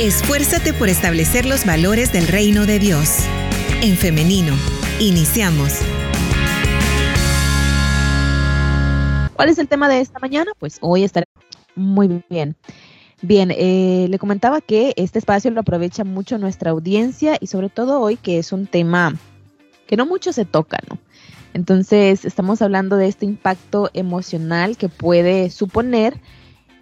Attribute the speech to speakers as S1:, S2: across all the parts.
S1: Esfuérzate por establecer los valores del reino de Dios. En femenino, iniciamos.
S2: ¿Cuál es el tema de esta mañana? Pues hoy estaré muy bien. Bien, eh, le comentaba que este espacio lo aprovecha mucho nuestra audiencia y sobre todo hoy que es un tema que no mucho se toca, ¿no? Entonces estamos hablando de este impacto emocional que puede suponer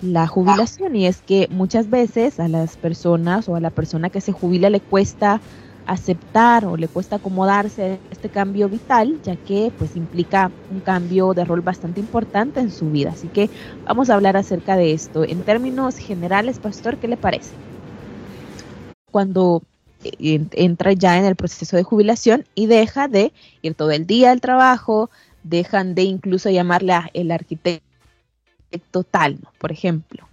S2: la jubilación y es que muchas veces a las personas o a la persona que se jubila le cuesta aceptar o le cuesta acomodarse a este cambio vital, ya que pues implica un cambio de rol bastante importante en su vida. Así que vamos a hablar acerca de esto. En términos generales, pastor, ¿qué le parece? Cuando entra ya en el proceso de jubilación y deja de ir todo el día al trabajo, dejan de incluso llamarle a el arquitecto tal, por ejemplo.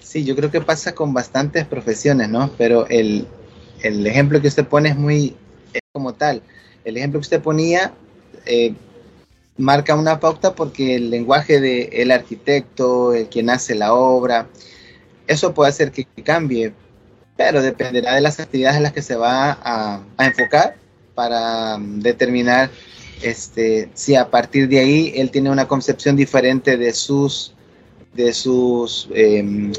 S3: Sí, yo creo que pasa con bastantes profesiones, ¿no? Pero el, el ejemplo que usted pone es muy es como tal. El ejemplo que usted ponía eh, marca una pauta porque el lenguaje del el arquitecto, el quien hace la obra, eso puede hacer que cambie, pero dependerá de las actividades en las que se va a, enfocar para um, determinar este, si a partir de ahí él tiene una concepción diferente de sus, de sus em,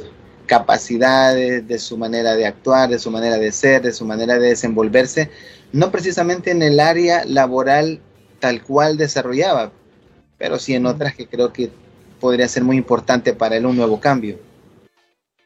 S3: capacidades, de su manera de actuar, de su manera de ser, de su manera de desenvolverse, no precisamente en el área laboral tal cual desarrollaba, pero sí en otras que creo que podría ser muy importante para él un nuevo cambio.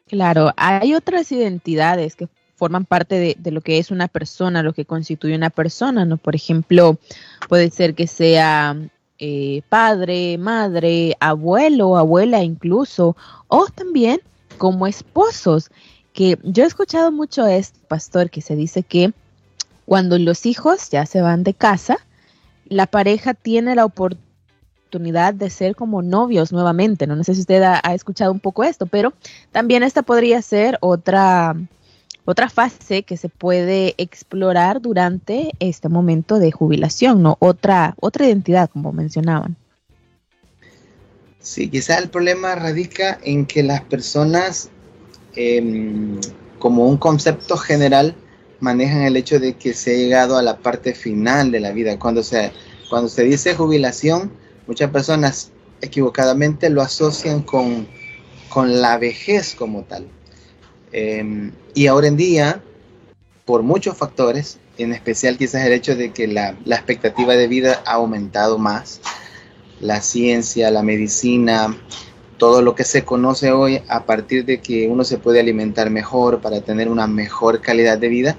S2: Claro, hay otras identidades que forman parte de, lo que es una persona, lo que constituye una persona, ¿no? Por ejemplo, puede ser que sea eh, padre, madre, abuelo, abuela incluso, o también como esposos, que yo he escuchado mucho a este pastor que se dice que cuando los hijos ya se van de casa, la pareja tiene la oportunidad de ser como novios nuevamente. No, sé si usted ha, escuchado un poco esto, pero también esta podría ser otra, otra fase que se puede explorar durante este momento de jubilación, ¿no? Otra, otra identidad, como mencionaban.
S3: Sí, quizás el problema radica en que las personas, em, como un concepto general, manejan el hecho de que se ha llegado a la parte final de la vida. Cuando se, cuando se dice jubilación, muchas personas equivocadamente lo asocian con, la vejez como tal. Em, y ahora en día, por muchos factores, en especial quizás el hecho de que la, la expectativa de vida ha aumentado más, la ciencia, la medicina, todo lo que se conoce hoy a partir de que uno se puede alimentar mejor para tener una mejor calidad de vida,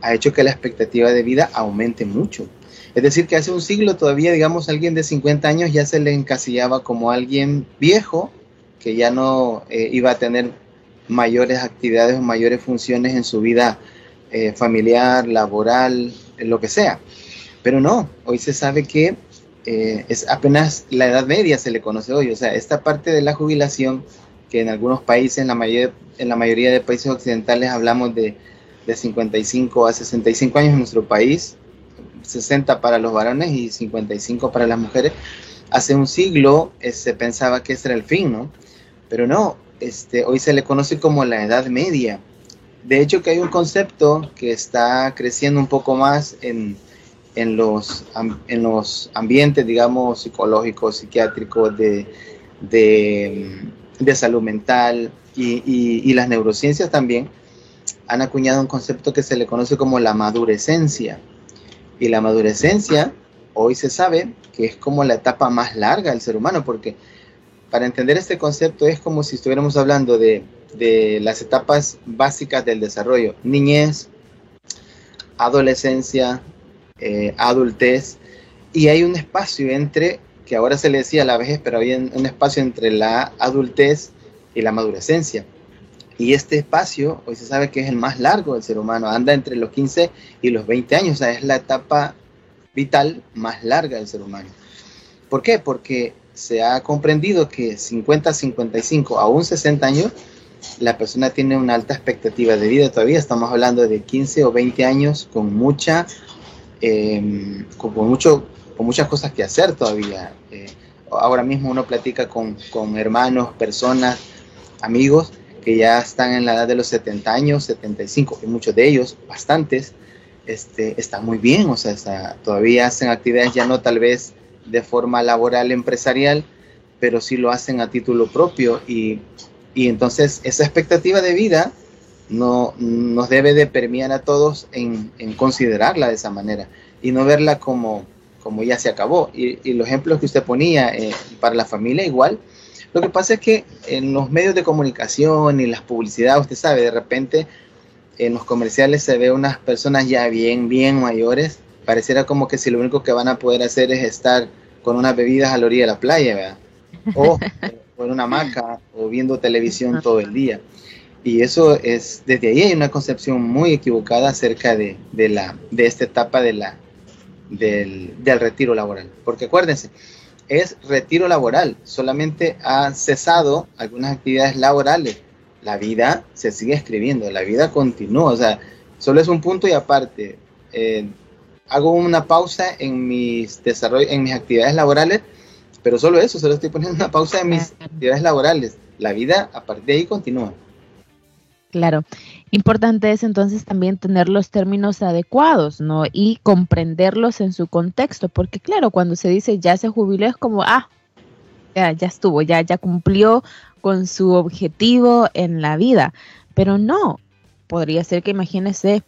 S3: ha hecho que la expectativa de vida aumente mucho. Es decir, que hace un siglo todavía, digamos, alguien de 50 años ya se le encasillaba como alguien viejo, que ya no eh, iba a tener mayores actividades o mayores funciones en su vida eh, familiar, laboral, lo que sea. Pero no, hoy se sabe que eh, es apenas la edad media se le conoce hoy. O sea, esta parte de la jubilación, que en algunos países, en la, mayoría, en la mayoría de países occidentales hablamos de, de 55 a 65 años en nuestro país, 60 para los varones y 55 para las mujeres. Hace un siglo eh, se pensaba que ese era el fin, ¿no? Pero no, este, hoy se le conoce como la edad media. De hecho, que hay un concepto que está creciendo un poco más en, en los, en los ambientes, digamos, psicológicos, psiquiátricos, de, de, salud mental y, y, las neurociencias también, han acuñado un concepto que se le conoce como la madurecencia. Y la madurecencia, hoy se sabe que es como la etapa más larga del ser humano, porque para entender este concepto es como si estuviéramos hablando de, de las etapas básicas del desarrollo, niñez, adolescencia, eh, adultez, y hay un espacio entre, que ahora se le decía la vejez, pero había un espacio entre la adultez y la madurecencia. Y este espacio, hoy se sabe que es el más largo del ser humano, anda entre los 15 y los 20 años, o sea, es la etapa vital más larga del ser humano. ¿Por qué? Porque se ha comprendido que 50, 55, aún 60 años, la persona tiene una alta expectativa de vida todavía. Estamos hablando de 15 o 20 años con mucha eh, con, mucho, con muchas cosas que hacer todavía. Eh, ahora mismo uno platica con, con, hermanos, personas, amigos, que ya están en la edad de los 70 años, 75, y muchos de ellos, bastantes, este, están muy bien, o sea, todavía hacen actividades ya no tal vez de forma laboral, empresarial, pero sí lo hacen a título propio y, y entonces esa expectativa de vida no, nos debe de permear a todos en, en, considerarla de esa manera y no verla como, como ya se acabó. Y, los ejemplos que usted ponía eh, para la familia igual, lo que pasa es que en los medios de comunicación y las publicidades, usted sabe, de repente en los comerciales se ve unas personas ya bien, bien mayores, pareciera como que si lo único que van a poder hacer es estar con unas bebidas a la orilla de la playa, ¿verdad? O, o en una hamaca o viendo televisión todo el día. Y eso es, desde ahí hay una concepción muy equivocada acerca de, de la, de esta etapa de la, del, del retiro laboral. Porque acuérdense, es retiro laboral, solamente ha cesado algunas actividades laborales. La vida se sigue escribiendo, la vida continúa, o sea, solo es un punto y aparte. Eh, hago una pausa en mis desarrollo, en mis actividades laborales, pero solo eso, solo estoy poniendo una pausa en mis actividades laborales. La vida a partir de ahí continúa.
S2: Claro. Importante es entonces también tener los términos adecuados, ¿no? Y comprenderlos en su contexto, porque claro, cuando se dice ya se jubiló es como, ah, ya, ya estuvo, ya, ya cumplió con su objetivo en la vida, pero no, podría ser que imagínese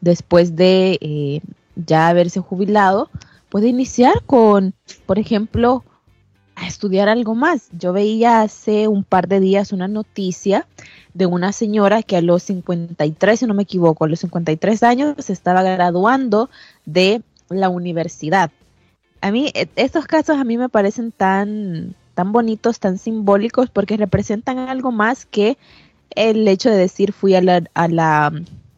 S2: después de eh, ya haberse jubilado, puede iniciar con, por ejemplo, a estudiar algo más. Yo veía hace un par de días una noticia de una señora que a los 53, si no me equivoco, a los 53 años se estaba graduando de la universidad. A mí, e, estos casos a mí me parecen tan, tan bonitos, tan simbólicos, porque representan algo más que el hecho de decir fui a la, a la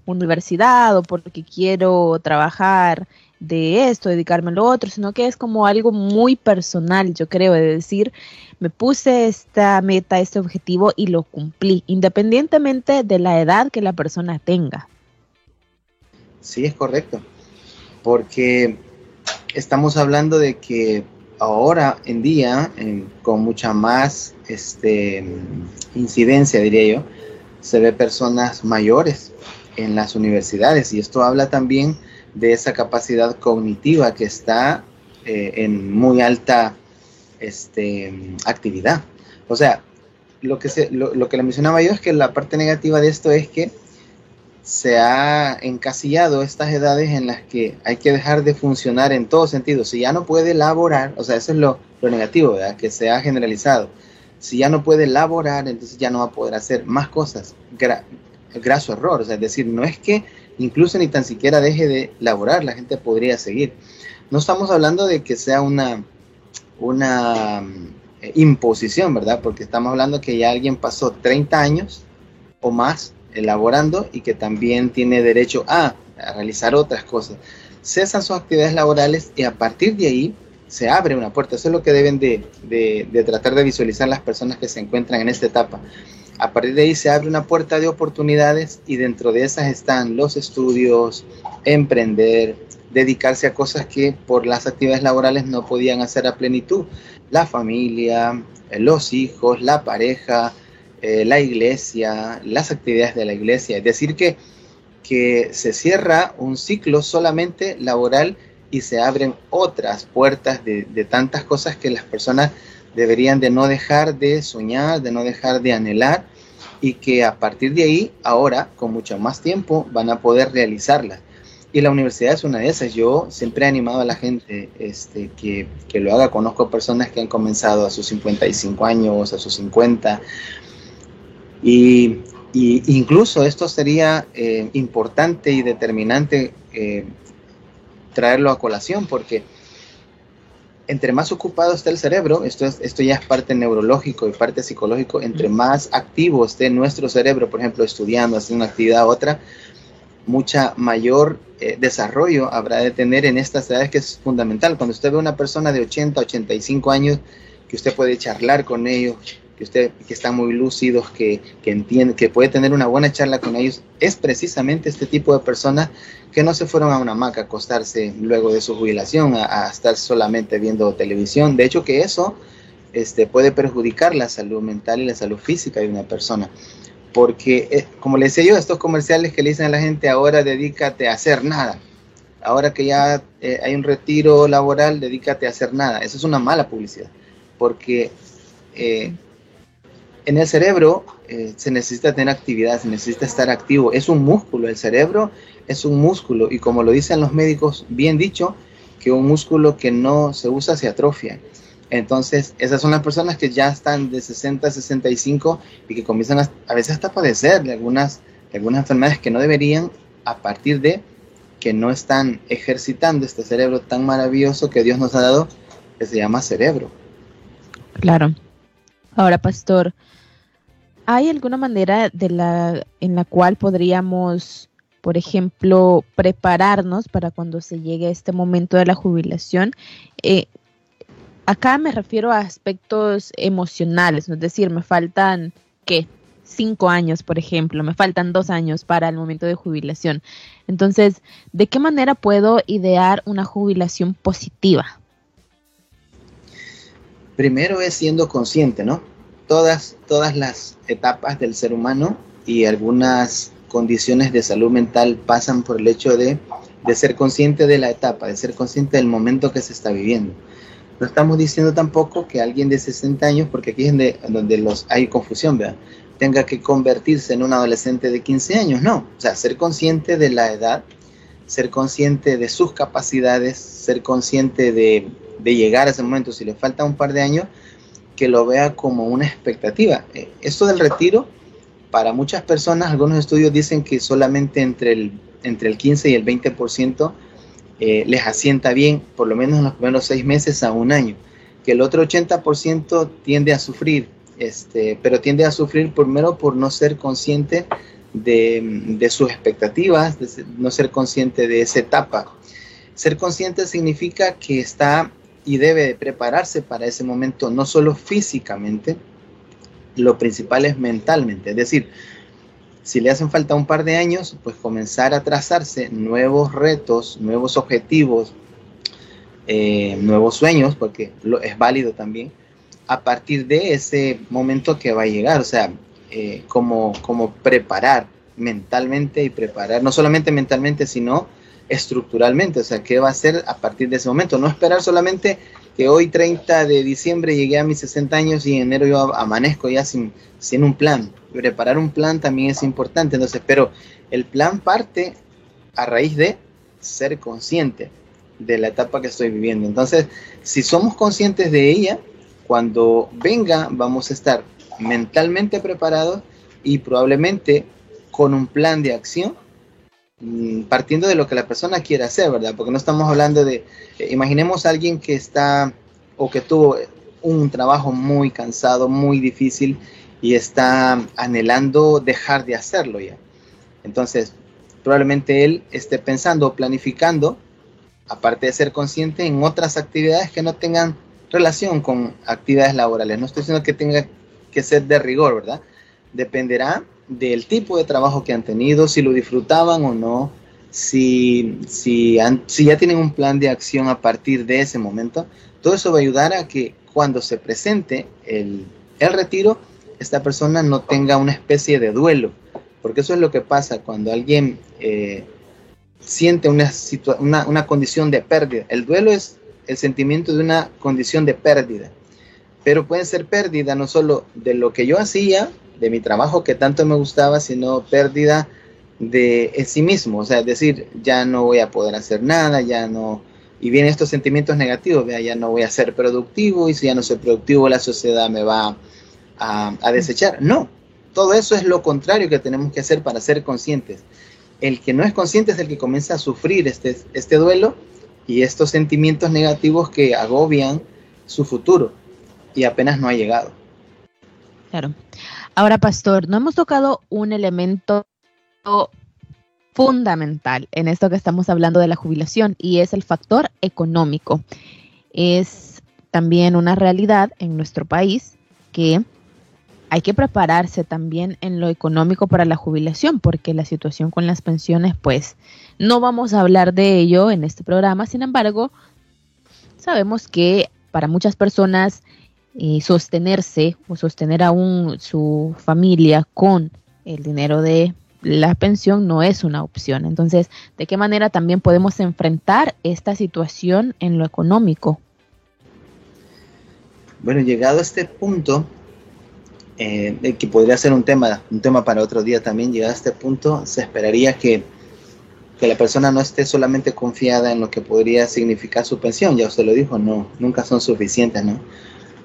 S2: universidad o porque quiero trabajar de esto, dedicarme a lo otro, sino que es como algo muy personal, yo creo, de decir, me puse esta meta, este objetivo y lo cumplí, independientemente de la edad que la persona tenga.
S3: Sí, es correcto, porque estamos hablando de que ahora en día, con mucha más este, incidencia, diría yo, se ve personas mayores en las universidades y esto habla también de esa capacidad cognitiva que está eh, en muy alta este, actividad. O sea, lo que, se, lo, que le mencionaba yo es que la parte negativa de esto es que se ha encasillado estas edades en las que hay que dejar de funcionar en todo sentido. Si ya no puede laborar, o sea, eso es lo, negativo, ¿verdad? Que se ha generalizado. Si ya no puede laborar, entonces ya no va a poder hacer más cosas. Graso error, es decir, no es que incluso ni tan siquiera deje de laborar, la gente podría seguir. No estamos hablando de que sea una, una eh, imposición, ¿verdad? Porque estamos hablando que ya alguien pasó 30 años o más elaborando y que también tiene derecho a, realizar otras cosas. Cesan sus actividades laborales y a partir de ahí se abre una puerta. Eso es lo que deben de, de tratar de visualizar las personas que se encuentran en esta etapa. A partir de ahí se abre una puerta de oportunidades y dentro de esas están los estudios, emprender, dedicarse a cosas que por las actividades laborales no podían hacer a plenitud. La familia, eh, los hijos, la pareja, eh, la iglesia, las actividades de la iglesia. Es decir, que, que se cierra un ciclo solamente laboral y se abren otras puertas de, de tantas cosas que las personas deberían de no dejar de soñar, de no dejar de anhelar y que a partir de ahí, ahora, con mucho más tiempo, van a poder realizarlas. Y la universidad es una de esas. Yo siempre he animado a la gente este, que, que lo haga. Conozco personas que han comenzado a sus 55 años, a sus 50. Y, y incluso esto sería eh, importante y determinante eh, traerlo a colación porque entre más ocupado esté el cerebro, esto, es, esto ya es parte neurológico y parte psicológico, entre más activo esté nuestro cerebro, por ejemplo, estudiando, haciendo una actividad u otra, mucha mayor eh, desarrollo habrá de tener en estas edades que es fundamental. Cuando usted ve a una persona de 80, 85 años, que usted puede charlar con ellos, que usted que están muy lúcidos, que, que entiende, que puede tener una buena charla con ellos, es precisamente este tipo de personas que no se fueron a una hamaca a acostarse luego de su jubilación, a, estar solamente viendo televisión. De hecho que eso este, puede perjudicar la salud mental y la salud física de una persona. porque, eh, como le decía yo, estos comerciales que le dicen a la gente, ahora dedícate a hacer nada, ahora que ya eh, hay un retiro laboral, dedícate a hacer nada. Eso es una mala publicidad, porque eh, en el cerebro se necesita tener actividad, se necesita estar activo. Es un músculo, el cerebro es un músculo y como lo dicen los médicos, bien dicho, que un músculo que no se usa se atrofia. Entonces, esas son las personas que ya están de 60 a 65 y que comienzan a, veces hasta a padecer de algunas, algunas enfermedades que no deberían a partir de que no están ejercitando este cerebro tan maravilloso que Dios nos ha dado, que se llama cerebro.
S2: Claro. Ahora, pastor, ¿hay alguna manera de la, en la cual podríamos, por ejemplo, prepararnos para cuando se llegue este momento de la jubilación? Eh, acá me refiero a aspectos emocionales, es decir, me faltan, ¿qué? Cinco años, por ejemplo, me faltan dos años para el momento de jubilación. Entonces, ¿de qué manera puedo idear una jubilación positiva?
S3: Primero es siendo consciente, ¿no? Todas, todas las etapas del ser humano y algunas condiciones de salud mental pasan por el hecho de, de ser consciente de la etapa, de ser consciente del momento que se está viviendo. No estamos diciendo tampoco que alguien de 60 años, porque aquí es donde, los, hay confusión, ¿verdad? tenga que convertirse en un adolescente de 15 años, no. O sea, ser consciente de la edad, ser consciente de sus capacidades, ser consciente de, de llegar a ese momento, si le falta un par de años, que lo vea como una expectativa. Eh, esto del retiro, para muchas personas, algunos estudios dicen que solamente entre el, entre el 15 y el 20% eh, les asienta bien, por lo menos en los primeros seis meses a un año, que el otro 80% tiende a sufrir, este, pero tiende a sufrir primero por no ser consciente de, sus expectativas, de no ser consciente de esa etapa. Ser consciente significa que está y debe prepararse para ese momento, no solo físicamente, lo principal es mentalmente, es decir, si le hacen falta un par de años, pues comenzar a trazarse nuevos retos, nuevos objetivos, eh, nuevos sueños, porque es válido también, a partir de ese momento que va a llegar, o sea, eh, como, como preparar mentalmente y preparar, no solamente mentalmente, sino estructuralmente, o sea, qué va a hacer a partir de ese momento, no esperar solamente que hoy 30 de diciembre llegué a mis 60 años y en enero yo amanezco ya sin, sin un plan. Preparar un plan también es importante, entonces, pero el plan parte a raíz de ser consciente de la etapa que estoy viviendo. Entonces, si somos conscientes de ella, cuando venga vamos a estar mentalmente preparados y probablemente con un plan de acción partiendo de lo que la persona quiere hacer, ¿verdad? Porque no estamos hablando de, eh, imaginemos a alguien que está o que tuvo un trabajo muy cansado, muy difícil y está anhelando dejar de hacerlo ya. Entonces, probablemente él esté pensando, planificando, aparte de ser consciente, en otras actividades que no tengan relación con actividades laborales. No estoy diciendo que tenga que ser de rigor, ¿verdad? Dependerá del tipo de trabajo que han tenido, si lo disfrutaban o no, si, si, ya tienen un plan de acción a partir de ese momento. Todo eso va a ayudar a que cuando se presente el, el retiro, esta persona no tenga una especie de duelo, porque eso es lo que pasa cuando alguien eh, siente una, una, una condición de pérdida. El duelo es el sentimiento de una condición de pérdida, pero puede ser pérdida no solo de lo que yo hacía, de mi trabajo que tanto me gustaba, sino pérdida de sí mismo, o sea, es decir, ya no voy a poder hacer nada, ya no, y vienen estos sentimientos negativos, ya no voy a ser productivo, y si ya no soy productivo, la sociedad me va a, a desechar. No, todo eso es lo contrario que tenemos que hacer para ser conscientes. El que no es consciente es el que comienza a sufrir este, este duelo y estos sentimientos negativos que agobian su futuro y apenas no ha llegado.
S2: Claro. Ahora, pastor, no hemos tocado un elemento fundamental en esto que estamos hablando de la jubilación y es el factor económico. Es también una realidad en nuestro país que hay que prepararse también en lo económico para la jubilación porque la situación con las pensiones, pues no vamos a hablar de ello en este programa, sin embargo, sabemos que para muchas personas sostenerse o sostener aún su familia con el dinero de la pensión no es una opción. Entonces, ¿de qué manera también podemos enfrentar esta situación en lo económico?
S3: Bueno, llegado a este punto, eh, que podría ser un tema, un tema para otro día también, llegado a este punto, se esperaría que, que la persona no esté solamente confiada en lo que podría significar su pensión, ya usted lo dijo, no, nunca son suficientes, ¿no?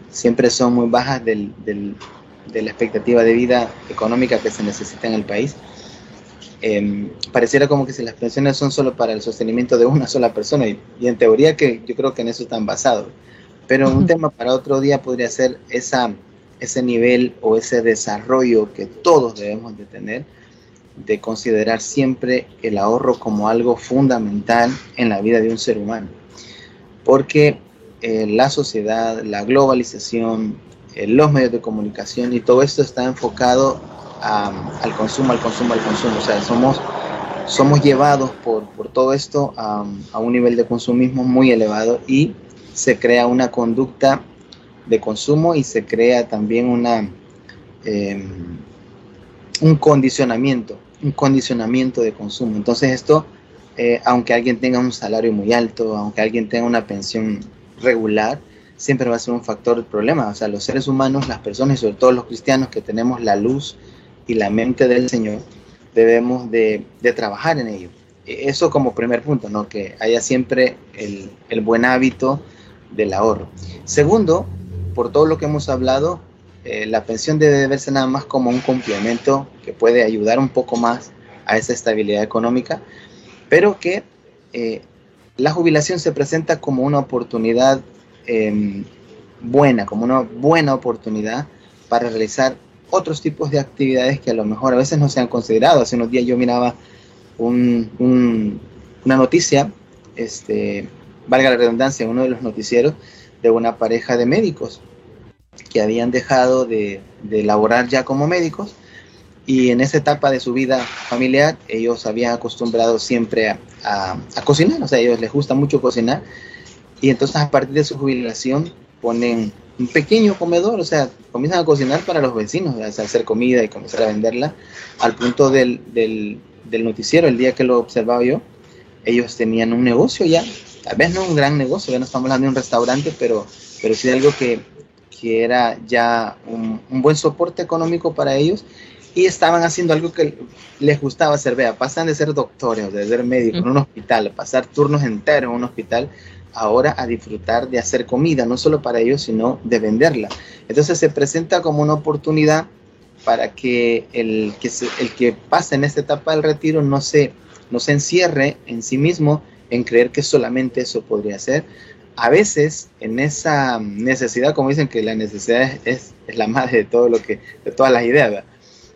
S3: Siempre son muy bajas del, del, de la expectativa de vida económica que se necesita en el país. Eh, pareciera como que si las pensiones son solo para el sostenimiento de una sola persona y, y, en teoría que yo creo que en eso están basados. Pero un tema para otro día podría ser esa, ese nivel o ese desarrollo que todos debemos de tener de considerar siempre el ahorro como algo fundamental en la vida de un ser humano. Porque eh, la sociedad, la globalización, eh, los medios de comunicación y todo esto está enfocado al consumo, al consumo, al consumo. O sea, somos, somos llevados por, por todo esto a, a, un nivel de consumismo muy elevado y se crea una conducta de consumo y se crea también una, eh, un condicionamiento, un condicionamiento de consumo. Entonces esto, eh, aunque alguien tenga un salario muy alto, aunque alguien tenga una pensión regular, siempre va a ser un factor de problema. O sea, los seres humanos, las personas y sobre todo los cristianos que tenemos la luz y la mente del Señor, debemos de, trabajar en ello. Eso como primer punto, ¿no? Que haya siempre el, el, buen hábito del ahorro. Segundo, por todo lo que hemos hablado, eh, la pensión debe verse nada más como un complemento que puede ayudar un poco más a esa estabilidad económica, pero que eh, la jubilación se presenta como una oportunidad eh, buena, como una buena oportunidad para realizar otros tipos de actividades que a lo mejor a veces no se han considerado. Hace unos días yo miraba un, un, una noticia, este, valga la redundancia, uno de los noticieros de una pareja de médicos que habían dejado de, de laborar ya como médicos y en esa etapa de su vida familiar ellos habían acostumbrado siempre a, a, a, cocinar, o sea, a ellos les gusta mucho cocinar y entonces a partir de su jubilación ponen un pequeño comedor, o sea, comienzan a cocinar para los vecinos, o sea, hacer comida y comenzar a venderla, al punto del, del, del, noticiero, el día que lo observaba yo, ellos tenían un negocio ya, tal vez no un gran negocio, ya no estamos hablando de un restaurante, pero, pero sí de algo que, que era ya un, un, buen soporte económico para ellos y estaban haciendo algo que les gustaba hacer, vea, pasan de ser doctores, de ser médicos en un hospital, pasar turnos enteros en un hospital, ahora a disfrutar de hacer comida, no solo para ellos, sino de venderla. Entonces se presenta como una oportunidad para que el que, se, el que pasa en esta etapa del retiro no se, no se encierre en sí mismo en creer que solamente eso podría ser. A veces en esa necesidad, como dicen que la necesidad es, es, es la madre de todo lo que, de todas las ideas,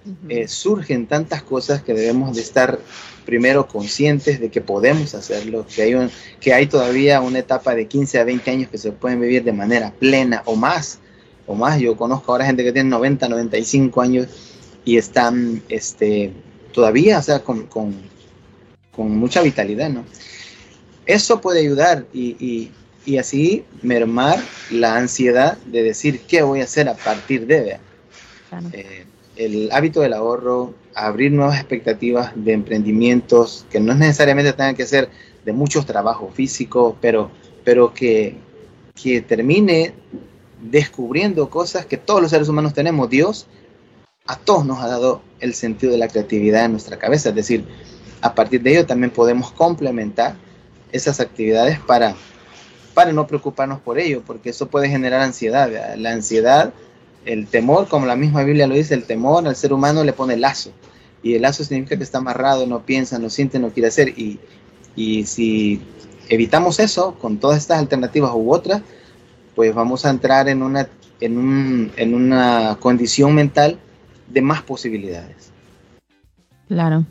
S3: uh -huh. eh, surgen tantas cosas que debemos de estar primero conscientes de que podemos hacerlo, que hay, un, que hay todavía una etapa de 15 a 20 años que se pueden vivir de manera plena o más, o más. Yo conozco ahora gente que tiene 90, 95 años y están este, todavía, o sea, con, con, con mucha vitalidad, ¿no? Eso puede ayudar y, y, y, así mermar la ansiedad de decir qué voy a hacer a partir de... Claro. Eh, el hábito del ahorro, abrir nuevas expectativas de emprendimientos que no necesariamente tengan que ser de muchos trabajos físicos, pero, pero que, que termine descubriendo cosas que todos los seres humanos tenemos. Dios a todos nos ha dado el sentido de la creatividad en nuestra cabeza, es decir, a partir de ello también podemos complementar esas actividades para, para no preocuparnos por ello, porque eso puede generar ansiedad. ¿verdad? La ansiedad el temor, como la misma Biblia lo dice, el temor al ser humano le pone lazo. Y el lazo significa que está amarrado, no piensa, no siente, no quiere hacer. Y, y si evitamos eso con todas estas alternativas u otras, pues vamos a entrar en una, en, un, en una condición mental de más posibilidades.
S2: Claro.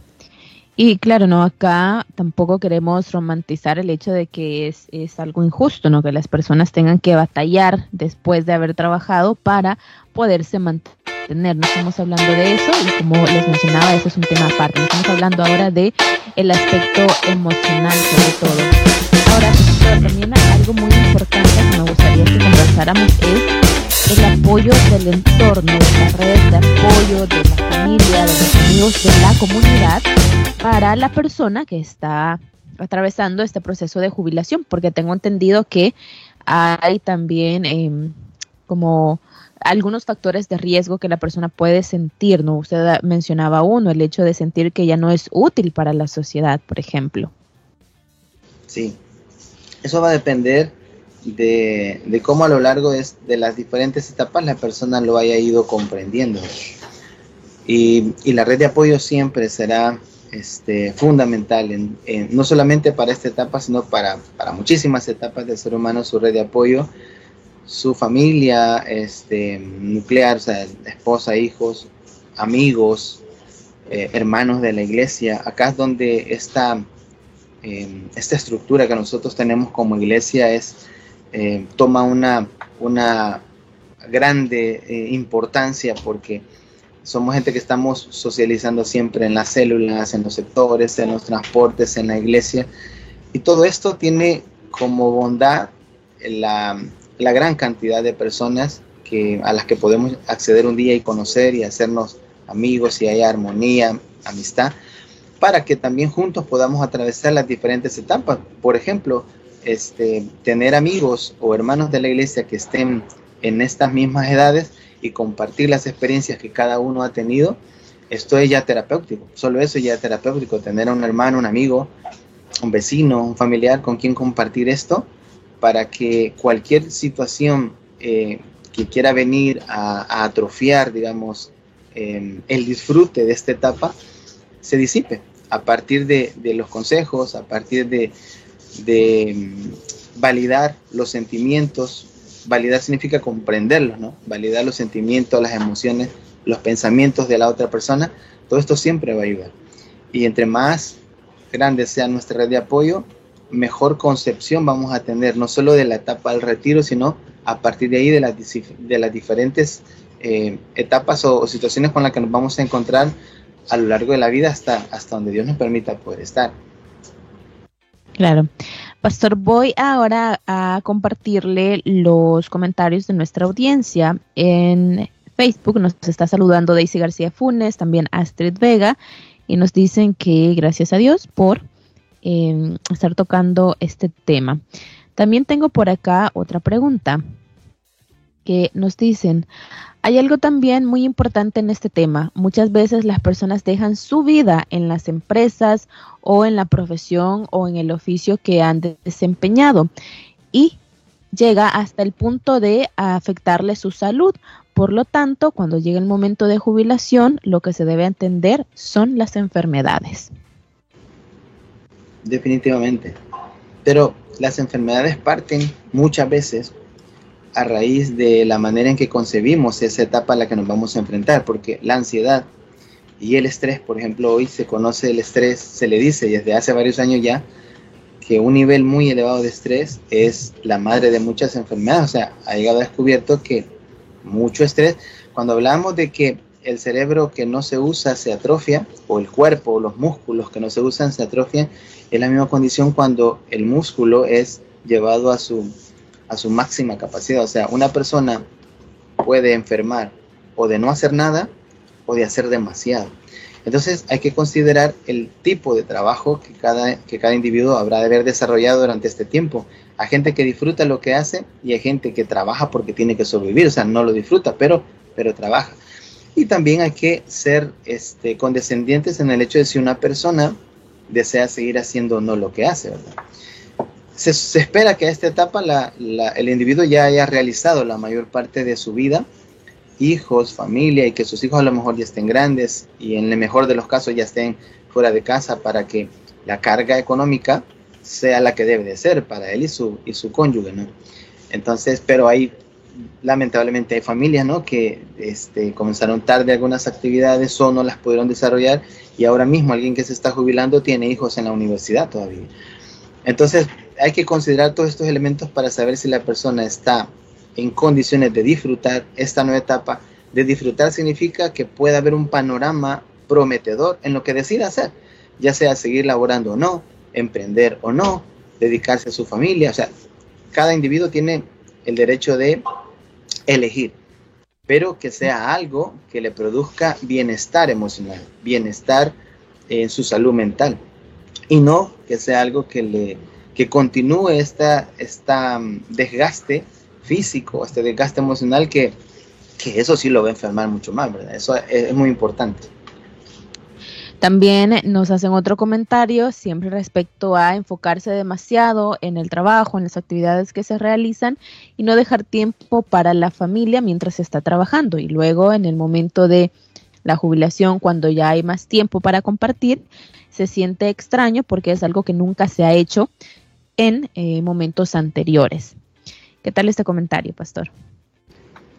S2: Y claro, no, acá tampoco queremos romantizar el hecho de que es, es, algo injusto, ¿no? Que las personas tengan que batallar después de haber trabajado para poderse mantener. No estamos hablando de eso y como les mencionaba, eso es un tema aparte. Estamos hablando ahora de el aspecto emocional sobre todo. Ahora, también algo muy importante que me gustaría que conversáramos es el apoyo del entorno, de la red de apoyo, de la familia, de los amigos, de la comunidad para la persona que está atravesando este proceso de jubilación, porque tengo entendido que hay también em, como algunos factores de riesgo que la persona puede sentir, ¿no? Usted mencionaba uno, el hecho de sentir que ya no es útil para la sociedad, por ejemplo.
S3: Sí, eso va a depender de, cómo a lo largo de, las diferentes etapas la persona lo haya ido comprendiendo. Y, la red de apoyo siempre será este, fundamental, en, no solamente para esta etapa, sino para, para muchísimas etapas del ser humano, su red de apoyo su familia este, nuclear, o sea, esposa, hijos, amigos, eh, hermanos de la iglesia. Acá es donde esta, em, esta estructura que nosotros tenemos como iglesia es, eh, toma una, una grande eh, importancia porque somos gente que estamos socializando siempre en las células, en los sectores, en los transportes, en la iglesia. Y todo esto tiene como bondad la, la gran cantidad de personas que, a las que podemos acceder un día y conocer y hacernos amigos y haya armonía, amistad, para que también juntos podamos atravesar las diferentes etapas. Por ejemplo, este, tener amigos o hermanos de la iglesia que estén en estas mismas edades y compartir las experiencias que cada uno ha tenido, esto es ya terapéutico. Solo eso ya terapéutico, tener a un hermano, un amigo, un vecino, un familiar con quien compartir esto para que cualquier situación eh, que quiera venir a, atrofiar, digamos, em, el disfrute de esta etapa, se disipe a partir de, los consejos, a partir de, em, validar los sentimientos. Validar significa comprenderlos, ¿no? Validar los sentimientos, las emociones, los pensamientos de la otra persona. Todo esto siempre va a ayudar. Y entre más grande sea nuestra red de apoyo, mejor concepción vamos a tener, no solo de la etapa del retiro, sino a partir de ahí de las, de las diferentes eh, etapas o, situaciones con las que nos vamos a encontrar a lo largo de la vida hasta, hasta donde Dios nos permita poder estar.
S2: Claro. Pastor, voy ahora a compartirle los comentarios de nuestra audiencia. En Facebook nos está saludando Daisy García Funes, también Astrid Vega, y nos dicen que gracias a Dios por estar tocando este tema. También tengo por acá otra pregunta que nos dicen, hay algo también muy importante en este tema. Muchas veces las personas dejan su vida en las empresas o en la profesión o en el oficio que han desempeñado y llega hasta el punto de afectarle su salud. Por lo tanto, cuando llega el momento de jubilación, lo que se debe entender son las enfermedades
S3: definitivamente. Pero las enfermedades parten muchas veces a raíz de la manera en que concebimos esa etapa a la que nos vamos a enfrentar, porque la ansiedad y el estrés, por ejemplo, hoy se conoce el estrés, se le dice desde hace varios años ya, que un nivel muy elevado de estrés es la madre de muchas enfermedades, o sea, ha llegado a descubierto que mucho estrés, cuando hablamos de que el cerebro que no se usa se atrofia, o el cuerpo, o los músculos que no se usan se atrofian, es la misma condición cuando el músculo es llevado a su, a su máxima capacidad. O sea, una persona puede enfermar o de no hacer nada o de hacer demasiado. Entonces hay que considerar el tipo de trabajo que cada, que cada individuo habrá de haber desarrollado durante este tiempo. Hay gente que disfruta lo que hace y hay gente que trabaja porque tiene que sobrevivir, o sea, no lo disfruta, pero, pero trabaja. Y también hay que ser este, condescendientes en el hecho de si una persona desea seguir haciendo no lo que hace, ¿verdad? Se, espera que a esta etapa el individuo ya haya realizado la mayor parte de su vida, hijos, familia, y que sus hijos a lo mejor ya estén grandes y en el mejor de los casos ya estén fuera de casa para que la carga económica sea la que debe de ser para él y su, y su cónyuge, ¿no? Entonces, pero hay lamentablemente hay familias ¿no? que este, comenzaron tarde algunas actividades o no las pudieron desarrollar y ahora mismo alguien que se está jubilando tiene hijos en la universidad todavía. Entonces hay que considerar todos estos elementos para saber si la persona está en condiciones de disfrutar esta nueva etapa. De disfrutar significa que pueda haber un panorama prometedor en lo que decida hacer, ya sea seguir laborando o no, emprender o no, dedicarse a su familia. O sea, cada individuo tiene el derecho de elegir. pero que sea algo que le produzca bienestar emocional, bienestar en su salud mental, y no que sea algo que le que continúe esta, esta mm, desgaste físico, este desgaste emocional que, que eso sí lo va a enfermar mucho más, ¿verdad? Eso es muy importante.
S2: También nos hacen otro comentario siempre respecto a enfocarse demasiado en el trabajo, en las actividades que se realizan y no dejar tiempo para la familia mientras se está trabajando. Y luego en el momento de la jubilación, cuando ya hay más tiempo para compartir, se siente extraño porque es algo que nunca se ha hecho en eh, momentos anteriores. ¿Qué tal este comentario, Pastor?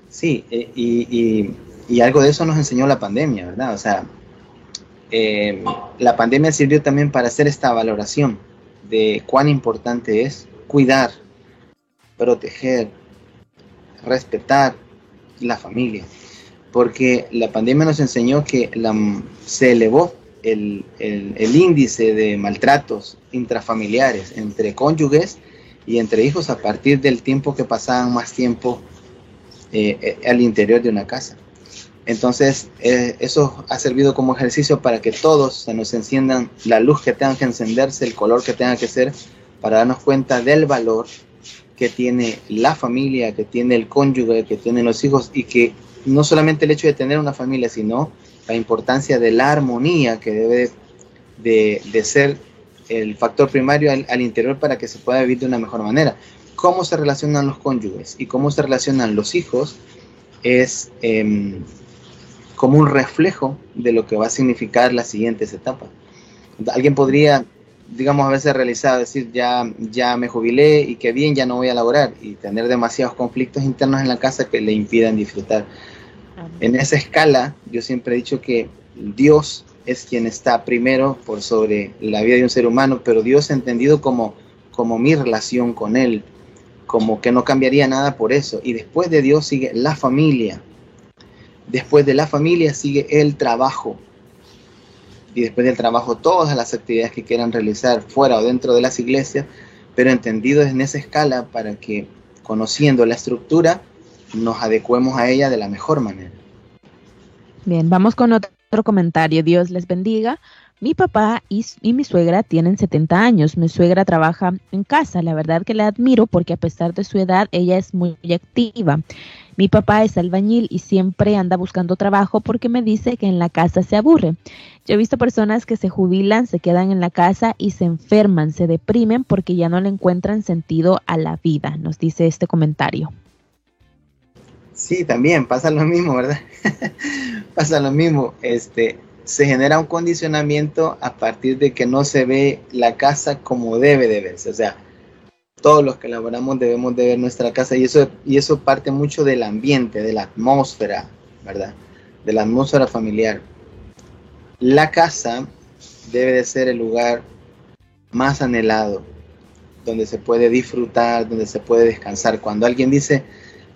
S3: Sí, eh, y, algo de eso nos enseñó la pandemia, ¿verdad? O sea, eh, la pandemia sirvió también para hacer esta valoración de cuán importante es cuidar, proteger, respetar la familia. Porque la pandemia nos enseñó que se elevó el, índice de maltratos intrafamiliares entre cónyuges y entre hijos a partir del tiempo que pasaban más tiempo eh, eh, al interior de una casa. Entonces, eh, eso ha servido como ejercicio para que todos se nos enciendan la luz que tenga que encenderse, el color que tenga que ser, para darnos cuenta del valor que tiene la familia, que tiene el cónyuge, que tienen los hijos y que no solamente el hecho de tener una familia, sino la importancia de la armonía que debe de, ser el factor primario al, interior para que se pueda vivir de una mejor manera. Cómo se relacionan los cónyuges y cómo se relacionan los hijos es... Em, como un reflejo de lo que va a significar las siguientes etapas. Alguien podría, digamos, a veces realizar, decir, ya, ya me jubilé y qué bien, ya no voy a laborar y tener demasiados conflictos internos en la casa que le impidan disfrutar. En esa escala, yo siempre he dicho que Dios es quien está primero por sobre la vida de un ser humano, pero Dios entendido como, como mi relación con Él, como que no cambiaría nada por eso. Y después de Dios sigue la familia, Después de la familia sigue el trabajo. Y después del trabajo todas las actividades que quieran realizar fuera o dentro de las iglesias, pero entendido en esa escala para que conociendo la estructura nos adecuemos a ella de la mejor manera.
S2: Bien, vamos con otro comentario. Dios les bendiga. Mi papá y, mi suegra tienen 70 años. Mi suegra trabaja en casa. La verdad que la admiro porque a pesar de su edad, ella es muy activa. Mi papá es albañil y siempre anda buscando trabajo porque me dice que en la casa se aburre. Yo he visto personas que se jubilan, se quedan en la casa y se enferman, se deprimen porque ya no le encuentran sentido a la vida, nos dice este comentario.
S3: Sí, también pasa lo mismo, ¿verdad? pasa lo mismo. Este, se genera un condicionamiento a partir de que no se ve la casa como debe de verse. O sea, todos los que laboramos debemos de ver nuestra casa y eso, y eso parte mucho del ambiente, de la atmósfera, ¿verdad? De la atmósfera familiar. La casa debe de ser el lugar más anhelado, donde se puede disfrutar, donde se puede descansar. Cuando alguien dice,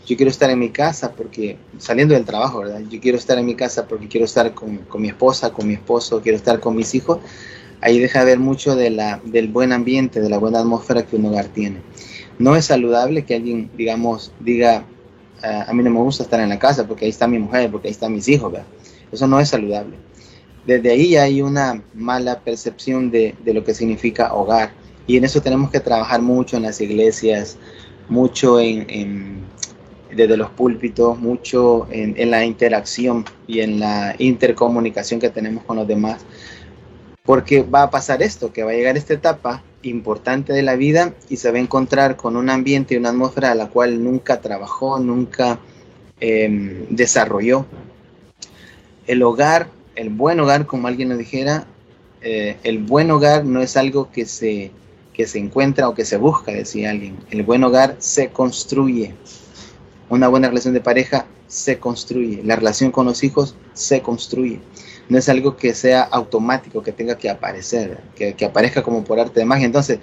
S3: yo quiero estar en mi casa porque, saliendo del trabajo, ¿verdad? Yo quiero estar en mi casa porque quiero estar con, con mi esposa, con mi esposo, quiero estar con mis hijos, ahí deja ver mucho de del buen ambiente, de la buena atmósfera que un hogar tiene. No es saludable que alguien, digamos, diga, ah, a mí no me gusta estar en la casa porque ahí está mi mujer, porque ahí están mis hijos, ¿verdad? Eso no es saludable. Desde ahí hay una mala percepción de, de lo que significa hogar. Y en eso tenemos que trabajar mucho en las iglesias, mucho en, desde los púlpitos, mucho en, la interacción y en la intercomunicación que tenemos con los demás, porque va a pasar esto, que va a llegar esta etapa importante de la vida y se va a encontrar con un ambiente y una atmósfera a la cual nunca trabajó, nunca em, desarrolló. El hogar, el buen hogar, como alguien nos dijera, eh, el buen hogar no es algo que se, que se encuentra o que se busca, decía alguien. El buen hogar se construye. Una buena relación de pareja se construye. La relación con los hijos se construye no es algo que sea automático, que tenga que aparecer, que, aparezca como por arte de magia. Entonces,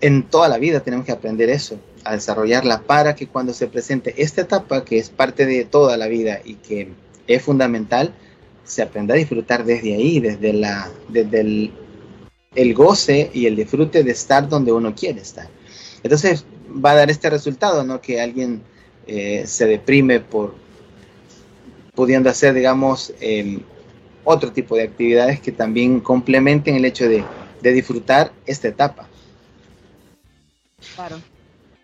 S3: en toda la vida tenemos que aprender eso, a desarrollarla para que cuando se presente esta etapa, que es parte de toda la vida y que es fundamental, se aprenda a disfrutar desde ahí, desde, la, desde el, el goce y el disfrute de estar donde uno quiere estar. Entonces va a dar este resultado, ¿no? Que alguien eh, se deprime por, pudiendo hacer, digamos, em, otro tipo de actividades que también complementen el hecho de, de disfrutar esta etapa.
S2: Claro.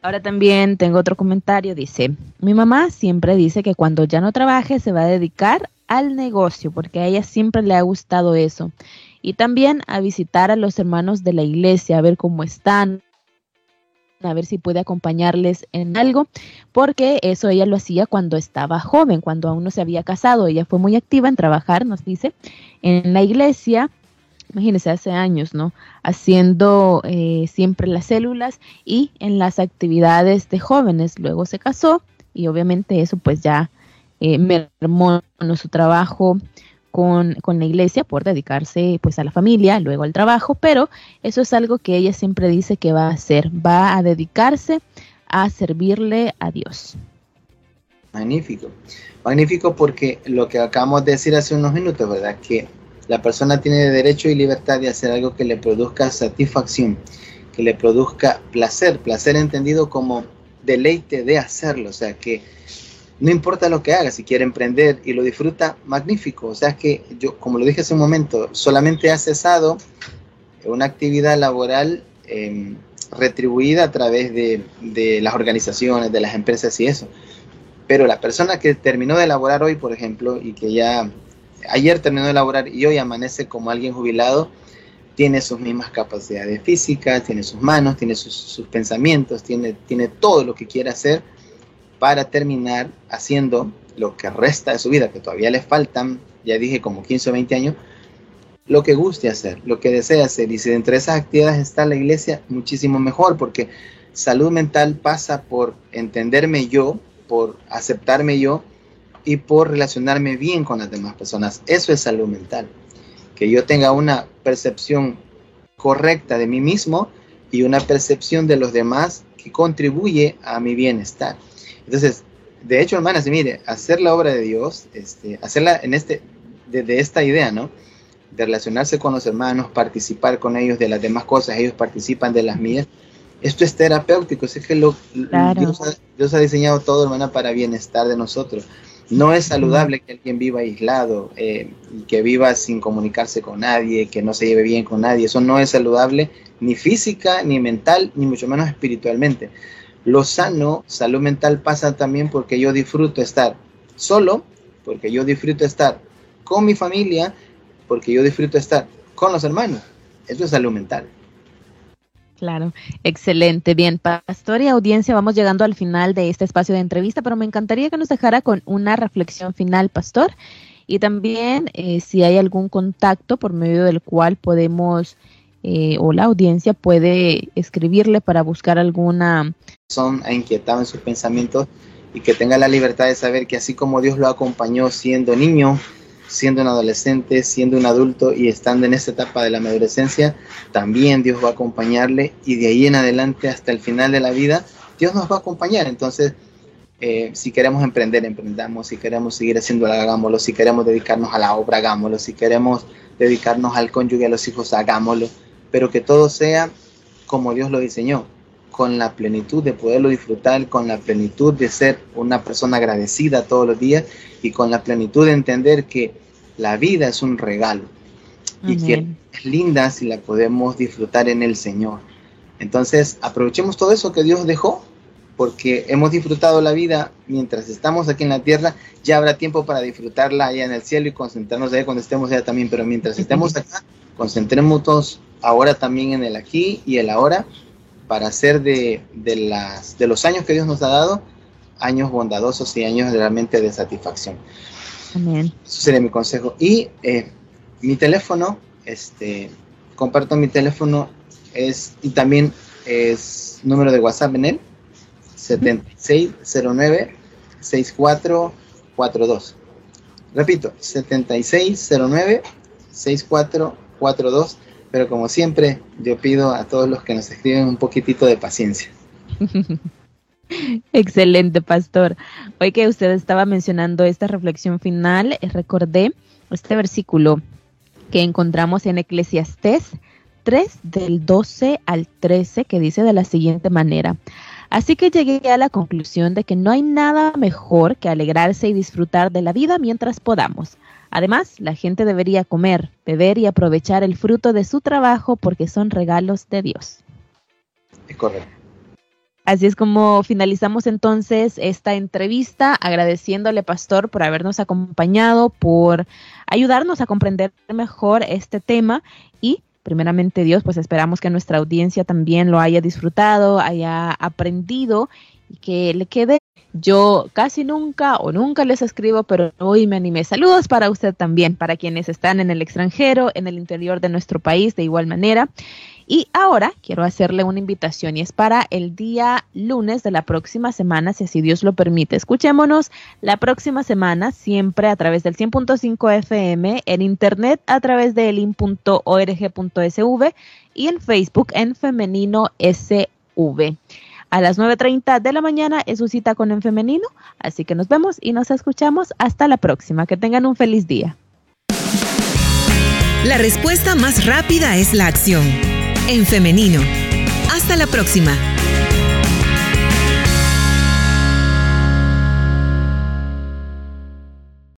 S2: Ahora también tengo otro comentario, dice, mi mamá siempre dice que cuando ya no trabaje se va a dedicar al negocio, porque a ella siempre le ha gustado eso. Y también a visitar a los hermanos de la iglesia, a ver cómo están, a ver si puede acompañarles en algo, porque eso ella lo hacía cuando estaba joven, cuando aún no se había casado. Ella fue muy activa en trabajar, nos dice, en la iglesia imagínense, hace años, ¿no? Haciendo eh, siempre las células y en las actividades de jóvenes. Luego se casó y obviamente eso pues ya eh, mermó su trabajo con, con, la iglesia por dedicarse pues a la familia, luego al trabajo, pero eso es algo que ella siempre dice que va a hacer, va a dedicarse a servirle a Dios.
S3: Magnífico, magnífico porque lo que acabamos de decir hace unos minutos, ¿verdad? Que la persona tiene derecho y libertad de hacer algo que le produzca satisfacción, que le produzca placer, placer entendido como deleite de hacerlo, o sea que no importa lo que haga, si quiere emprender y lo disfruta, magnífico, o sea que yo, como lo dije hace un momento, solamente ha cesado una actividad laboral em, retribuida a través de, las organizaciones, de las empresas y eso. Pero la persona que terminó de elaborar hoy, por ejemplo, y que ya ayer terminó de laborar y hoy amanece como alguien jubilado, tiene sus mismas capacidades físicas, tiene sus manos, tiene sus, pensamientos, tiene, tiene todo lo que quiere hacer para terminar haciendo lo que resta de su vida, que todavía le faltan, ya dije, como 15 o 20 años, lo que guste hacer, lo que desea hacer. Y si entre esas actividades está la iglesia, muchísimo mejor, porque salud mental pasa por entenderme yo, por aceptarme yo, y por relacionarme bien con las demás personas. Eso es salud mental. Que yo tenga una percepción correcta de mí mismo y una percepción de los demás que contribuye a mi bienestar. Entonces, de hecho, hermanas, mire, hacer la obra de Dios, este, hacerla en este, desde esta idea, ¿no? De relacionarse con los hermanos, participar con ellos de las demás cosas, ellos participan de las mías. Esto es terapéutico, es que lo, Dios, ha, Dios, ha, diseñado todo, hermana, para bienestar de nosotros. No es saludable que alguien viva aislado, eh, que viva sin comunicarse con nadie, que no se lleve bien con nadie. Eso no es saludable ni física, ni mental, ni mucho menos espiritualmente. Lo sano, salud mental pasa también porque yo disfruto estar solo, porque yo disfruto estar con mi familia, porque yo disfruto estar con los hermanos. Eso es salud mental.
S2: Claro, excelente. Bien, pastor y audiencia, vamos llegando al final de este espacio de entrevista, pero me encantaría que nos dejara con una reflexión final, pastor, y también eh, si hay algún contacto por medio del cual podemos eh, o la audiencia puede escribirle para buscar alguna...
S3: Son inquietado en sus pensamientos y que tenga la libertad de saber que así como Dios lo acompañó siendo niño, siendo un adolescente, siendo un adulto y estando en esta etapa de la adolescencia, también Dios va a acompañarle y de ahí en adelante hasta el final de la vida, Dios nos va a acompañar. Entonces, eh, si queremos emprender, emprendamos, si queremos seguir haciéndolo, hagámoslo, si queremos dedicarnos a la obra, hagámoslo, si queremos dedicarnos al cónyuge, a los hijos, hagámoslo, pero que todo sea como Dios lo diseñó, con la plenitud de poderlo disfrutar, con la plenitud de ser una persona agradecida todos los días y con la plenitud de entender que la vida es un regalo y que es linda si la podemos disfrutar en el Señor. Entonces, aprovechemos todo eso que Dios dejó, porque hemos disfrutado la vida mientras estamos aquí en la tierra, ya habrá tiempo para disfrutarla allá en el cielo y concentrarnos allá cuando estemos allá también, pero mientras estemos acá, concentremos ahora también en el aquí y el ahora para hacer de, las, de los años que Dios nos ha dado años bondadosos y años realmente de satisfacción. Amén. Eso sería mi consejo. Y eh, mi teléfono, este, comparto mi teléfono, es, y también es número de WhatsApp en él, 7609-6442. Repito, 7609-6442 pero como siempre, yo pido a todos los que nos escriben un poquitito de paciencia.
S2: Excelente, pastor. Hoy que usted estaba mencionando esta reflexión final, eh, recordé este versículo que encontramos en Eclesiastés 3 del 12 al 13 que dice de la siguiente manera. Así que llegué a la conclusión de que no hay nada mejor que alegrarse y disfrutar de la vida mientras podamos. Además, la gente debería comer, beber y aprovechar el fruto de su trabajo porque son regalos de Dios.
S3: Es correcto.
S2: Así es como finalizamos entonces esta entrevista, agradeciéndole, Pastor, por habernos acompañado, por ayudarnos a comprender mejor este tema y primeramente Dios, pues esperamos que nuestra audiencia también lo haya disfrutado, haya aprendido y que le quede. Yo casi nunca o nunca les escribo, pero hoy me animé. Saludos para usted también, para quienes están en el extranjero, en el interior de nuestro país, de igual manera. Y ahora quiero hacerle una invitación y es para el día lunes de la próxima semana, si así Dios lo permite. Escuchémonos la próxima semana, siempre a través del 100.5 FM, en internet a través de elin.org.sv y en Facebook en Femenino SV. A las 9.30 de la mañana es su cita con En Femenino, así que nos vemos y nos escuchamos hasta la próxima. Que tengan un feliz día.
S1: La respuesta más rápida es la acción en femenino. Hasta la próxima.